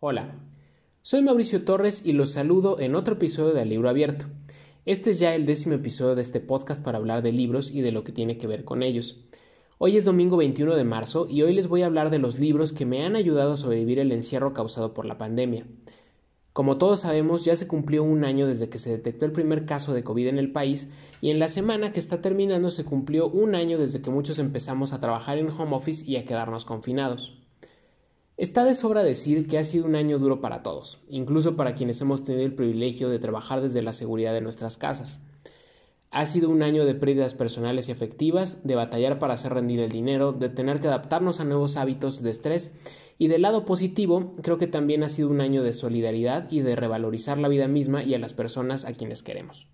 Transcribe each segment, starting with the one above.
Hola, soy Mauricio Torres y los saludo en otro episodio de Libro Abierto. Este es ya el décimo episodio de este podcast para hablar de libros y de lo que tiene que ver con ellos. Hoy es domingo 21 de marzo y hoy les voy a hablar de los libros que me han ayudado a sobrevivir el encierro causado por la pandemia. Como todos sabemos, ya se cumplió un año desde que se detectó el primer caso de COVID en el país y en la semana que está terminando se cumplió un año desde que muchos empezamos a trabajar en home office y a quedarnos confinados. Está de sobra decir que ha sido un año duro para todos, incluso para quienes hemos tenido el privilegio de trabajar desde la seguridad de nuestras casas. Ha sido un año de pérdidas personales y afectivas, de batallar para hacer rendir el dinero, de tener que adaptarnos a nuevos hábitos de estrés y del lado positivo, creo que también ha sido un año de solidaridad y de revalorizar la vida misma y a las personas a quienes queremos.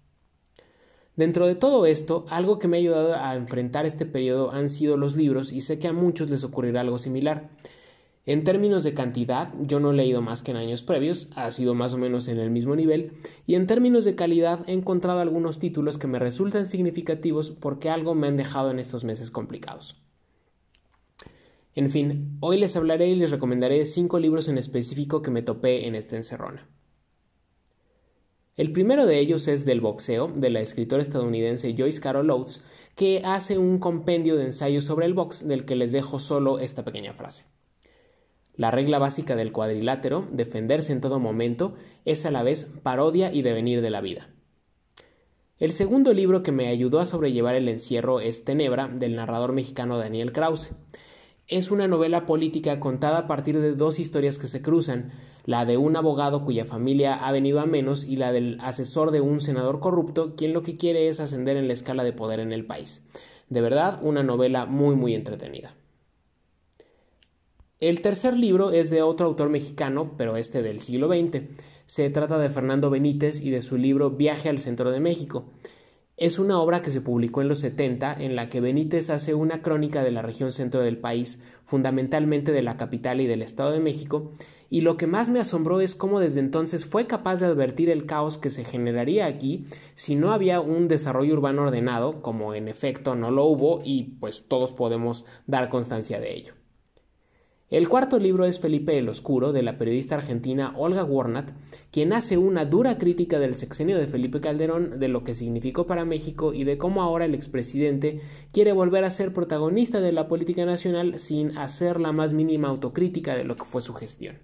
Dentro de todo esto, algo que me ha ayudado a enfrentar este periodo han sido los libros y sé que a muchos les ocurrirá algo similar. En términos de cantidad, yo no he leído más que en años previos, ha sido más o menos en el mismo nivel, y en términos de calidad he encontrado algunos títulos que me resultan significativos porque algo me han dejado en estos meses complicados. En fin, hoy les hablaré y les recomendaré cinco libros en específico que me topé en esta encerrona. El primero de ellos es Del boxeo, de la escritora estadounidense Joyce Carol Oates, que hace un compendio de ensayos sobre el box del que les dejo solo esta pequeña frase. La regla básica del cuadrilátero, defenderse en todo momento, es a la vez parodia y devenir de la vida. El segundo libro que me ayudó a sobrellevar el encierro es Tenebra, del narrador mexicano Daniel Krause. Es una novela política contada a partir de dos historias que se cruzan, la de un abogado cuya familia ha venido a menos y la del asesor de un senador corrupto, quien lo que quiere es ascender en la escala de poder en el país. De verdad, una novela muy muy entretenida. El tercer libro es de otro autor mexicano, pero este del siglo XX. Se trata de Fernando Benítez y de su libro Viaje al Centro de México. Es una obra que se publicó en los 70 en la que Benítez hace una crónica de la región centro del país, fundamentalmente de la capital y del Estado de México, y lo que más me asombró es cómo desde entonces fue capaz de advertir el caos que se generaría aquí si no había un desarrollo urbano ordenado, como en efecto no lo hubo y pues todos podemos dar constancia de ello. El cuarto libro es Felipe el Oscuro, de la periodista argentina Olga Warnat, quien hace una dura crítica del sexenio de Felipe Calderón, de lo que significó para México y de cómo ahora el expresidente quiere volver a ser protagonista de la política nacional sin hacer la más mínima autocrítica de lo que fue su gestión.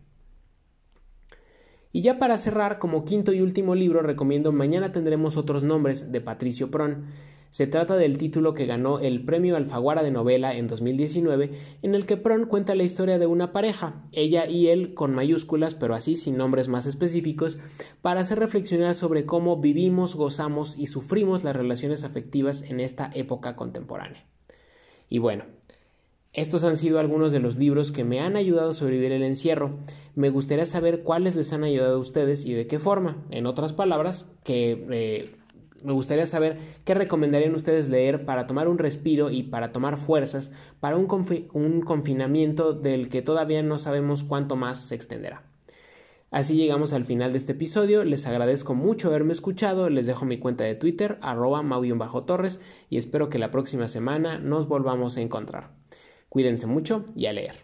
Y ya para cerrar, como quinto y último libro, recomiendo Mañana tendremos otros nombres de Patricio Pron, se trata del título que ganó el Premio Alfaguara de Novela en 2019, en el que Pron cuenta la historia de una pareja, ella y él con mayúsculas, pero así sin nombres más específicos, para hacer reflexionar sobre cómo vivimos, gozamos y sufrimos las relaciones afectivas en esta época contemporánea. Y bueno, estos han sido algunos de los libros que me han ayudado a sobrevivir el encierro. Me gustaría saber cuáles les han ayudado a ustedes y de qué forma. En otras palabras, que eh, me gustaría saber qué recomendarían ustedes leer para tomar un respiro y para tomar fuerzas para un, un, confinamiento del que todavía no sabemos cuánto más se extenderá. Así llegamos al final de este episodio, les agradezco mucho haberme escuchado, les dejo mi cuenta de Twitter, arroba bajo torres y espero que la próxima semana nos volvamos a encontrar. Cuídense mucho y a leer.